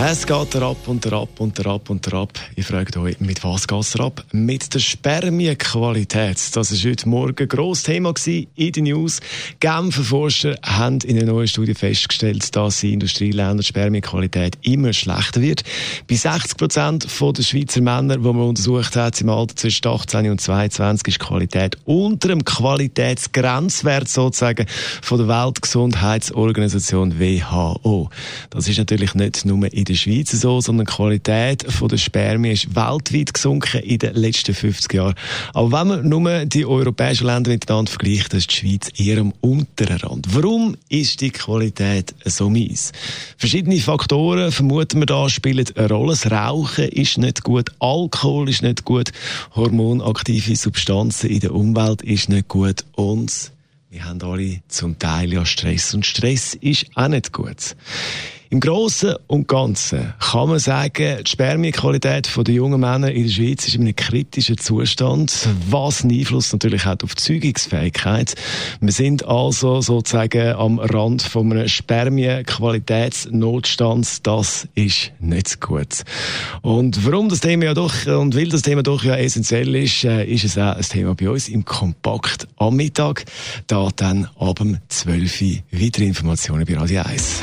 es geht ab und ab und ab und ab. Ich frage euch, mit was geht es ab? Mit der Spermienqualität. Das war heute Morgen ein grosses Thema in den News. Genfer Forscher haben in einer neuen Studie festgestellt, dass in Industrieländern die Spermienqualität immer schlechter wird. Bei 60 Prozent der Schweizer Männer, die man untersucht hat, im Alter zwischen 18 und 22, ist die Qualität unter dem Qualitätsgrenzwert sozusagen von der Weltgesundheitsorganisation WHO. Das ist natürlich nicht nur in der Schweiz so, sondern die Qualität der Spermien ist weltweit gesunken in den letzten 50 Jahren. Aber wenn man nur die europäischen Länder miteinander vergleicht, ist die Schweiz eher am unteren Rand. Warum ist die Qualität so mies? Verschiedene Faktoren, vermuten wir da, spielen eine Rolle. Das Rauchen ist nicht gut, Alkohol ist nicht gut, hormonaktive Substanzen in der Umwelt ist nicht gut und wir haben alle zum Teil ja Stress und Stress ist auch nicht gut. Im Großen und Ganzen kann man sagen, die Spermienqualität der jungen Männer in der Schweiz ist in einem kritischen Zustand, was einen Einfluss natürlich hat auf die Zeugungsfähigkeit. Wir sind also sozusagen am Rand von einem Spermienqualitätsnotstand. Das ist nicht gut. Und warum das Thema ja doch, und weil das Thema doch ja essentiell ist, äh, ist es auch ein Thema bei uns im Kompakt am Mittag. Da dann ab dem 12 Uhr weitere Informationen bei Radio 1.